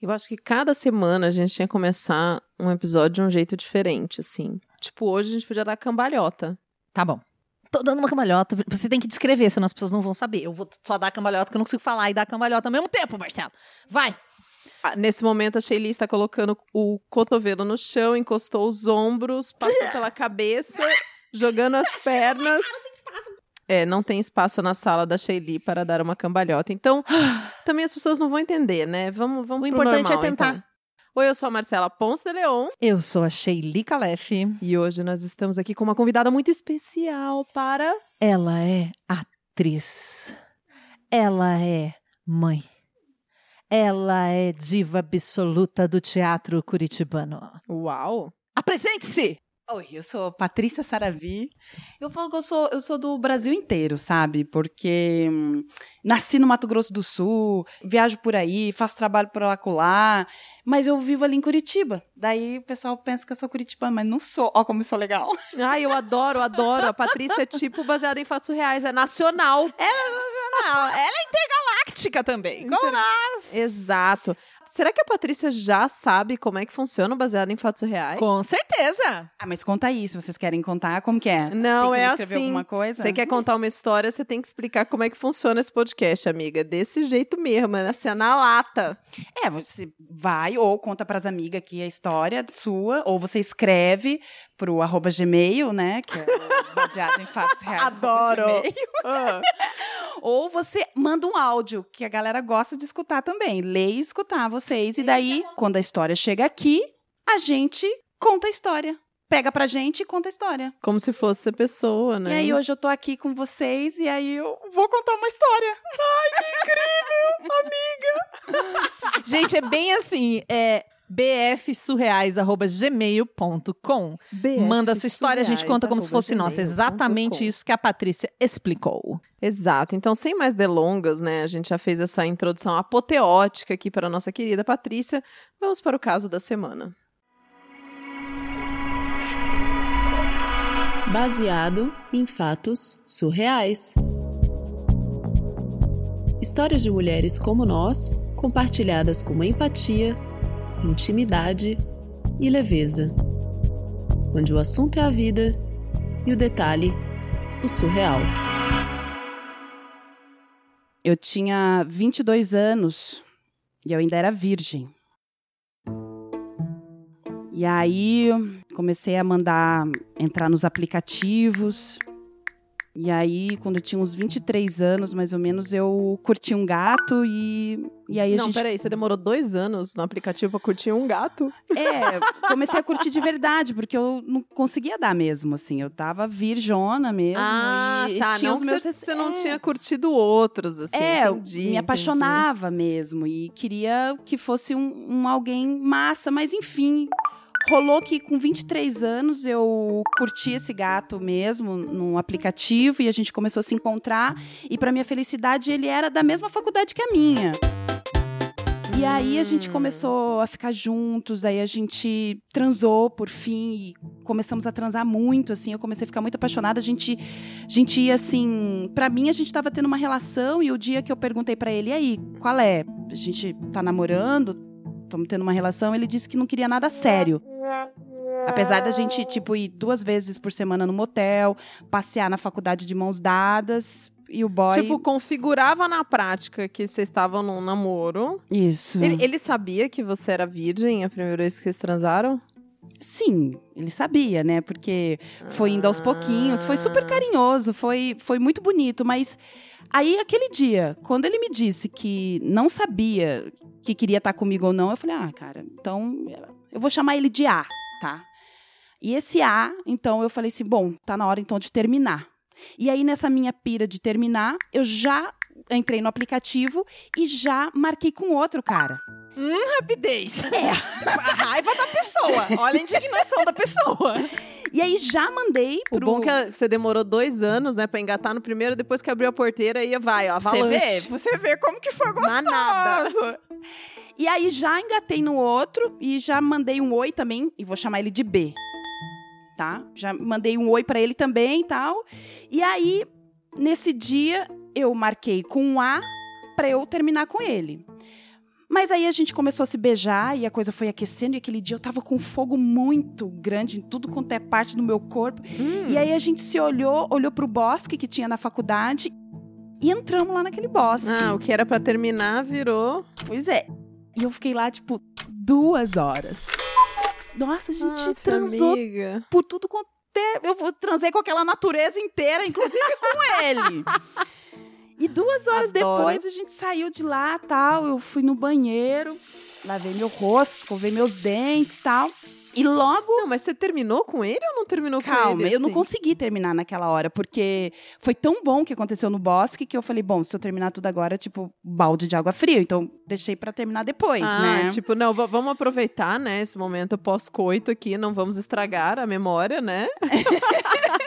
Eu acho que cada semana a gente tinha que começar um episódio de um jeito diferente, assim. Tipo, hoje a gente podia dar cambalhota. Tá bom. Tô dando uma cambalhota. Você tem que descrever, senão as pessoas não vão saber. Eu vou só dar cambalhota, porque eu não consigo falar e dar cambalhota ao mesmo tempo, Marcelo. Vai! Ah, Nesse momento, a Sheili está colocando o cotovelo no chão, encostou os ombros, passou pela cabeça, jogando as pernas. É, não tem espaço na sala da Sheili para dar uma cambalhota. Então, também as pessoas não vão entender, né? Vamos, vamos O importante normal, é tentar. então. Oi, eu sou a Marcela Ponce de Leon Eu sou a Sheili Calef. e hoje nós estamos aqui com uma convidada muito especial para... Ela é atriz. Ela é mãe. Ela é diva absoluta do teatro curitibano. Uau! Apresente-se! Oi, eu sou Patrícia Saravi. Eu falo que eu sou, eu sou do Brasil inteiro, sabe? Porque hum, nasci no Mato Grosso do Sul, viajo por aí, faço trabalho por lá colar, mas eu vivo ali em Curitiba. Daí o pessoal pensa que eu sou curitibana, mas não sou. Ó, como eu sou legal. Ai, eu adoro, adoro. A Patrícia é tipo baseada em fatos reais, é nacional. Não, ela é intergaláctica também, como Inter- nós. Exato. Será que a Patrícia já sabe como é que funciona o baseado em fatos reais? Com certeza. Ah, mas conta aí, se vocês querem contar, como que é? Não, que é assim. alguma coisa? Você quer contar uma história, você tem que explicar como é que funciona esse podcast, amiga. Desse jeito mesmo, é assim, na lata. É, você vai ou conta pras amigas aqui a história sua, ou você escreve pro arroba gmail, né? Que é o baseado em fatos reais. Adoro. gmail. Ou você manda um áudio, que a galera gosta de escutar também. Ler e escutar vocês. E daí, quando a história chega aqui, a gente conta a história. Pega pra gente e conta a história. Como se fosse a pessoa, né? E aí, hoje eu tô aqui com vocês e aí eu vou contar uma história. Gente, é bem assim, é bfsurreais.gmail.com. BF Manda a sua história, a gente conta como se fosse nossa. Exatamente isso que a Patrícia explicou. Exato. Então, sem mais delongas, né? A gente já fez essa introdução apoteótica aqui para a nossa querida Patrícia. Vamos para o caso da semana. baseado em fatos surreais. Histórias de mulheres como nós, compartilhadas com empatia, intimidade e leveza. Onde o assunto é a vida e o detalhe, o surreal. Eu tinha 22 anos e eu ainda era virgem. E aí comecei a mandar entrar nos aplicativos. E aí, quando eu tinha uns 23 anos, mais ou menos, eu curti um gato e, e aí a Não, gente. peraí, você demorou dois anos no aplicativo para curtir um gato? É, comecei a curtir de verdade, porque eu não conseguia dar mesmo, assim. Eu tava virjona mesmo. e tá. tinha não os meus você, você não é. tinha curtido outros, assim. É, eu entendi, me entendi. apaixonava mesmo e queria que fosse um, um alguém massa, mas enfim. Rolou que com 23 anos eu curti esse gato mesmo num aplicativo e a gente começou a se encontrar. E para minha felicidade, ele era da mesma faculdade que a minha. E aí a gente começou a ficar juntos, aí a gente transou por fim e começamos a transar muito, assim, eu comecei a ficar muito apaixonada, a gente a gente ia assim, Pra mim a gente tava tendo uma relação e o dia que eu perguntei pra ele, e aí, qual é? A gente tá namorando, estamos tendo uma relação, ele disse que não queria nada sério. Apesar da gente, tipo, ir duas vezes por semana no motel, passear na faculdade de mãos dadas, e o boy. Tipo, configurava na prática que vocês estavam num namoro. Isso. Ele, ele sabia que você era virgem a primeira vez que vocês transaram? Sim, ele sabia, né? Porque foi indo aos pouquinhos, foi super carinhoso, foi, foi muito bonito, mas aí aquele dia, quando ele me disse que não sabia que queria estar comigo ou não, eu falei: "Ah, cara, então eu vou chamar ele de A, tá?" E esse A, então eu falei assim: "Bom, tá na hora então de terminar." E aí nessa minha pira de terminar, eu já entrei no aplicativo e já marquei com outro cara. Rapidez. É. A raiva da pessoa. Olha a indignação da pessoa. E aí já mandei O pro bom é que você demorou dois anos, né, pra engatar no primeiro, depois que abriu a porteira, ia vai, ó, Você avalanche. vê, você vê como que foi gostoso. Manada. E aí já engatei no outro e já mandei um oi também, e vou chamar ele de B. Tá? Já mandei um oi pra ele também e tal. E aí, nesse dia, eu marquei com um A pra eu terminar com ele. Mas aí a gente começou a se beijar e a coisa foi aquecendo. E aquele dia eu tava com um fogo muito grande em tudo quanto é parte do meu corpo. E aí a gente se olhou, olhou pro bosque que tinha na faculdade e entramos lá naquele bosque. Ah, o que era pra terminar virou. Pois é. E eu fiquei lá, tipo, duas horas. Nossa, a gente Nossa, transou amiga. por tudo quanto é. Eu transei com aquela natureza inteira, inclusive com ele. E duas horas Adoro. depois a gente saiu de lá tal. Eu fui no banheiro, lavei meu rosto, escovei meus dentes tal. E logo. Não, mas você terminou com ele ou não terminou com Calma, ele? eu não assim? consegui terminar naquela hora, porque foi tão bom o que aconteceu no bosque que eu falei, bom, se eu terminar tudo agora, tipo, balde de água fria. Então, deixei pra terminar depois, Ah, né? tipo, não, va- vamos aproveitar, né, esse momento pós-coito aqui, não vamos estragar a memória, né?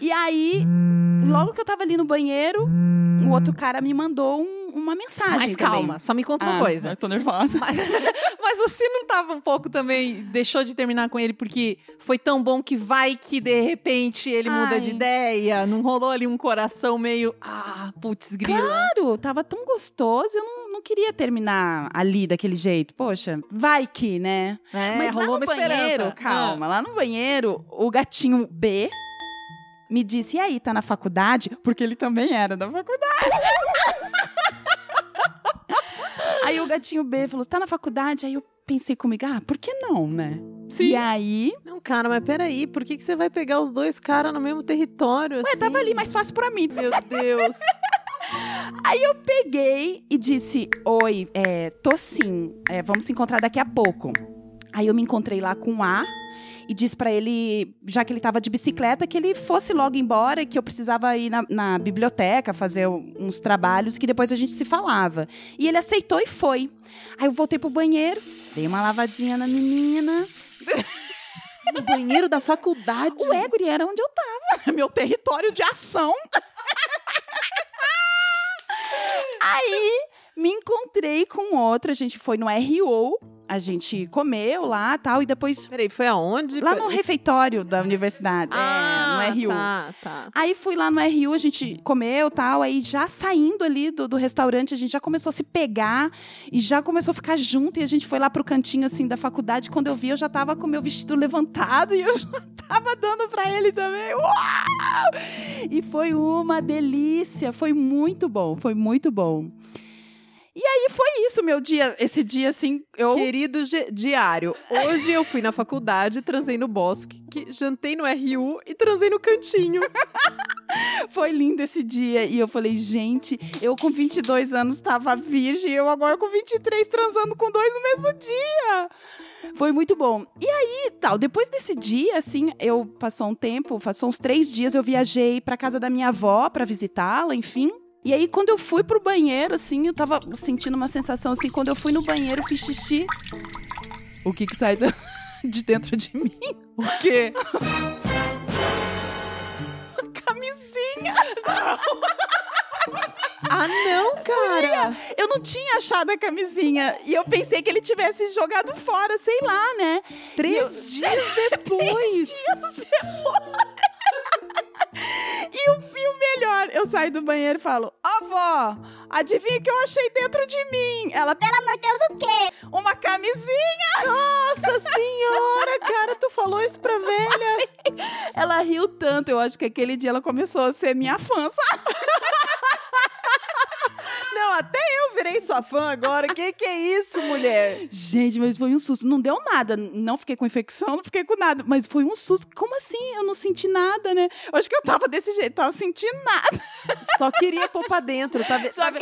E aí, logo que eu tava ali no banheiro, o outro cara me mandou um- uma mensagem. Mas também. calma, só me conta uma Ah, coisa. Eu tô nervosa. Mas, mas você não tava um pouco também, deixou de terminar com ele porque foi tão bom que vai que de repente ele muda Ai. de ideia? Não rolou ali um coração meio, ah, putz, grila. Claro, tava tão gostoso, eu não, não queria terminar ali daquele jeito. Poxa, vai que, né? É, Mas lá rolou no uma banheiro, esperança. calma, lá no banheiro, o gatinho B me disse, e aí, tá na faculdade? Porque ele também era da faculdade. aí o gatinho B falou, tá na faculdade? Aí eu pensei comigo, ah, por que não, né? E aí, Não, cara, mas peraí, por que, que você vai pegar os dois caras no mesmo território, ué, assim? tava ali mais fácil pra mim. Meu Deus. peguei e disse: Oi, é, tô sim, é, vamos se encontrar daqui a pouco. Aí eu me encontrei lá com o A e disse pra ele, já que ele tava de bicicleta, que ele fosse logo embora, que eu precisava ir na, na biblioteca fazer uns trabalhos, que depois a gente se falava. E ele aceitou e foi. Aí eu voltei pro banheiro, dei uma lavadinha na menina. No banheiro da faculdade. O Eguri era onde eu tava, meu território de ação. Aí me encontrei com outro, a gente foi no RO, a gente comeu lá tal, e depois Peraí, foi aonde? lá no refeitório da universidade, Ah, é, no RU. tá, tá. Aí fui lá no RU, a gente comeu tal, aí já saindo ali do, do restaurante, a gente já começou a se pegar e já começou a ficar junto. E a gente foi lá pro cantinho assim da faculdade. Quando eu vi, eu já tava com o meu vestido levantado e eu já tava dando pra ele também. Uau! E foi uma delícia, foi muito bom, foi muito bom. E aí foi isso, meu dia. Esse dia, assim, eu. Querido diário, hoje eu fui na faculdade, transei no bosque, que- jantei no RU e transei no cantinho. Foi lindo esse dia. E eu falei, gente, eu com 22 anos tava virgem, eu agora com 23 transando com dois no mesmo dia. Foi muito bom. E aí, tal, depois desse dia, assim, eu passou um tempo, passou uns três dias, eu viajei pra casa da minha avó pra visitá-la, enfim. E aí, quando eu fui pro banheiro, assim, eu tava sentindo uma sensação assim, quando eu fui no banheiro, fiz xixi. O que que sai de dentro de mim? O quê? Camisinha! Ah, não, cara! Eu não tinha achado a camisinha. E eu pensei que ele tivesse jogado fora, sei lá, né? Três dias depois! Três dias depois. Melhor, eu saio do banheiro e falo: Avó, adivinha o que eu achei dentro de mim? Ela, pelo amor de Deus, o quê? Uma camisinha! Nossa senhora, cara, tu falou isso pra velha? Ela riu tanto, eu acho que aquele dia ela começou a ser minha fã, sabe? Não, até eu virei sua fã agora. Que que é isso, mulher? Gente, mas foi um susto. Não deu nada. Não fiquei com infecção, não fiquei com nada. Mas foi um susto. Como assim? Eu não senti nada, né? Eu acho que eu tava desse jeito, tava sentindo nada. Só queria pôr pra dentro, tava, Só tava,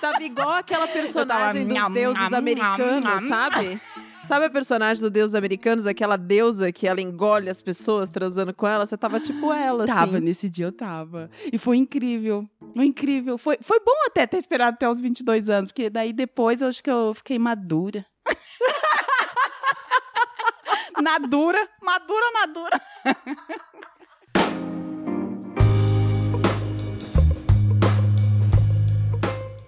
tava igual aquela personagem dos nham, deuses nham, americanos, nham. sabe? Sabe a personagem dos deuses americanos, aquela deusa que ela engole as pessoas transando com ela? Você tava tipo ela, Tava, assim. nesse dia eu tava. E foi incrível. Foi incrível. Foi, foi bom até ter esperado até os 22 anos, porque daí depois eu acho que eu fiquei madura. Nadura, madura, madura.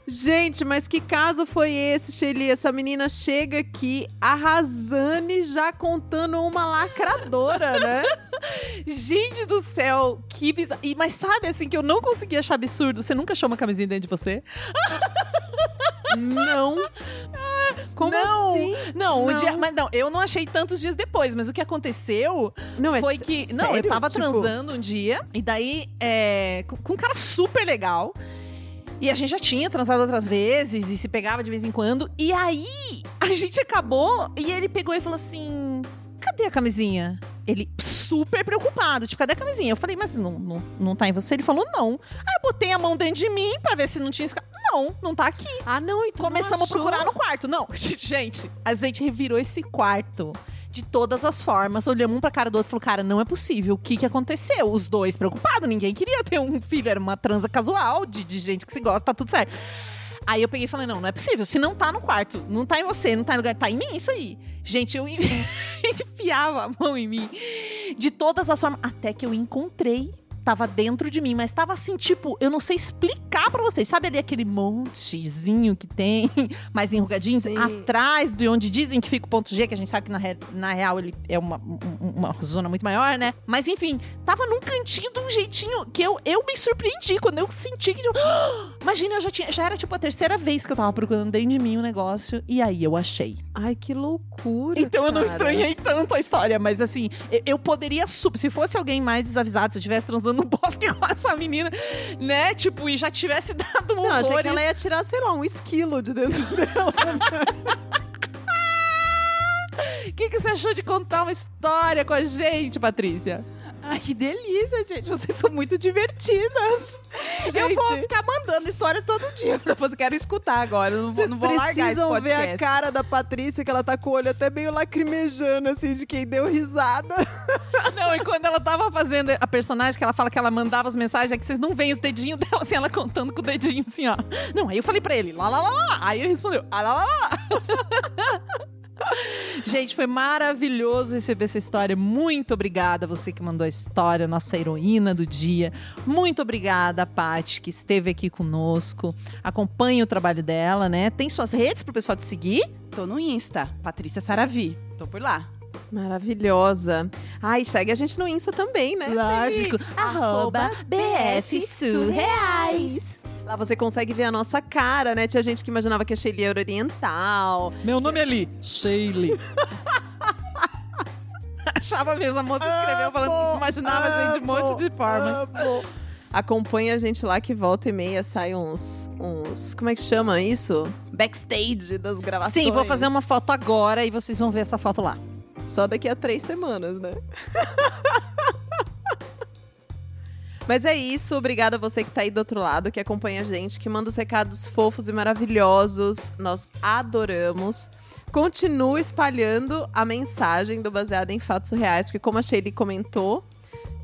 Gente, mas que caso foi esse, Shelly? Essa menina chega aqui, a Razane já contando uma lacradora, né? Gente do céu, que bizarro. E, mas sabe assim que eu não consegui achar absurdo? Você nunca achou uma camisinha dentro de você? Não. Como não, assim? não, o Não. dia, mas não, eu não achei tantos dias depois, mas o que aconteceu Não, é foi sé- que. Não, eu sério? tava Tipo, transando um dia, e daí, é, com, com um cara super legal. E a gente já tinha transado outras vezes e se pegava de vez em quando. E aí, a gente acabou e ele pegou e falou assim: cadê a camisinha? Ele super preocupado, tipo, cadê a camisinha? Eu falei, mas não, não, não tá em você? Ele falou, não. Aí eu botei a mão dentro de mim pra ver se não tinha. Não, não tá aqui. Ah, não, então Começamos a procurar no quarto. Não, gente, a gente revirou esse quarto de todas as formas. Olhamos um pra cara do outro e falou: Cara, não é possível. O que, que aconteceu? Os dois preocupados. Ninguém queria ter um filho. Era uma transa casual de, de gente que se gosta, tá tudo certo. Aí eu peguei e falei: Não, não é possível. Se não tá no quarto, não tá em você, não tá em lugar, tá em mim isso aí. Gente, eu enfiava a mão em mim de todas as formas. Até que eu encontrei. Tava dentro de mim, mas tava assim, tipo, eu não sei explicar pra vocês. Sabe ali aquele montezinho que tem, mais enrugadinho, Sim. atrás de onde dizem que fica o ponto G, que a gente sabe que na, re- na real ele é uma, um- uma zona muito maior, né? Mas enfim, tava num cantinho de um jeitinho que eu, eu me surpreendi quando eu senti que. tipo, Imagina, eu já tinha. Já era tipo a terceira vez que eu tava procurando dentro de mim um negócio, e aí eu achei. Ai, que loucura. Então eu não cara. estranhei tanto a história, mas assim, eu, eu poderia. Se fosse alguém mais desavisado, se eu estivesse transando no bosque com essa menina, né? Tipo, e já tivesse dado Não, achei que horrores. ela ia tirar, sei lá, um esquilo de dentro dela. O que, que você achou de contar uma história com a gente, Patrícia? Ai, que delícia, gente. Vocês são muito divertidas. Eu vou ficar mandando história todo dia. Eu quero escutar agora. Eu não vou, Vocês não vou largar esse precisam ver a podcast. cara da Patrícia, que ela tá com o olho até meio lacrimejando, assim, de quem deu risada. Não, e quando ela tava fazendo a personagem, que ela fala que ela mandava as mensagens, é que vocês não veem os dedinhos dela, assim, ela contando com o dedinho, assim, ó. Não, aí eu falei pra ele, lá, lá, lá, lá, lá. Aí ele respondeu, ah, lá, lá, lá. Gente, foi maravilhoso receber essa história. Muito obrigada, você que mandou a história, nossa heroína do dia. Muito obrigada, Paty, que esteve aqui conosco. Acompanhe o trabalho dela, né? Tem suas redes pro pessoal te seguir? Tô no Insta, Patrícia Saravi. Tô por lá. Maravilhosa. Ai, segue a gente no Insta também, né? Lógico. Arroba BF Surreais. Lá você consegue ver a nossa cara, né? Tinha gente que imaginava que a Shelly era oriental. Meu nome é Ali, Sheila. Achava mesmo, a moça escreveu falando que imaginava a gente de um monte de formas. Acompanhe a gente lá que volta e meia sai uns, uns. Como é que chama isso? Backstage das gravações. Sim, vou fazer uma foto agora e vocês vão ver essa foto lá. Só daqui a três semanas, né? Mas é isso, obrigada a você que tá aí do outro lado, que acompanha a gente, que manda os recados fofos e maravilhosos. Nós adoramos. Continue espalhando a mensagem do Baseado em Fatos Reais, porque como a Shelly comentou,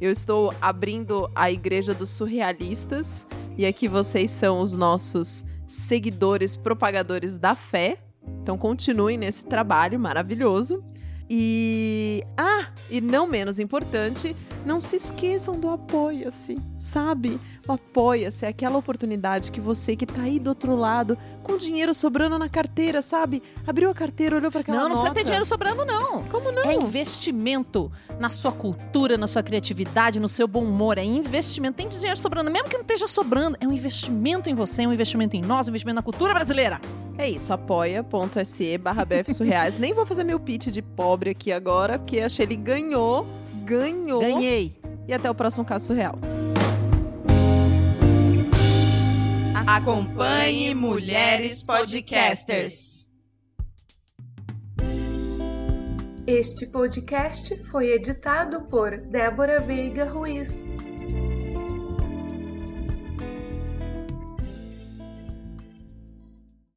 eu estou abrindo a Igreja dos Surrealistas, e aqui vocês são os nossos seguidores, propagadores da fé. Então continuem nesse trabalho maravilhoso. E. Ah, e não menos importante, não se esqueçam do Apoia-se, sabe? O Apoia-se é aquela oportunidade que você que tá aí do outro lado, com dinheiro sobrando na carteira, sabe? Abriu a carteira, olhou para aquela não, não nota. precisa ter dinheiro sobrando, não. Como não? É investimento na sua cultura, na sua criatividade, no seu bom humor. É investimento. Tem dinheiro sobrando, mesmo que não esteja sobrando. É um investimento em você, é um investimento em nós, um investimento na cultura brasileira. É isso, apoia.se barra BF Surreais. Nem vou fazer meu pitch de pobre aqui agora, porque a Shelly ganhou. Ganhou. Ganhei. E até o próximo caso surreal. Acompanhe Mulheres Podcasters. Este podcast foi editado por Débora Veiga Ruiz.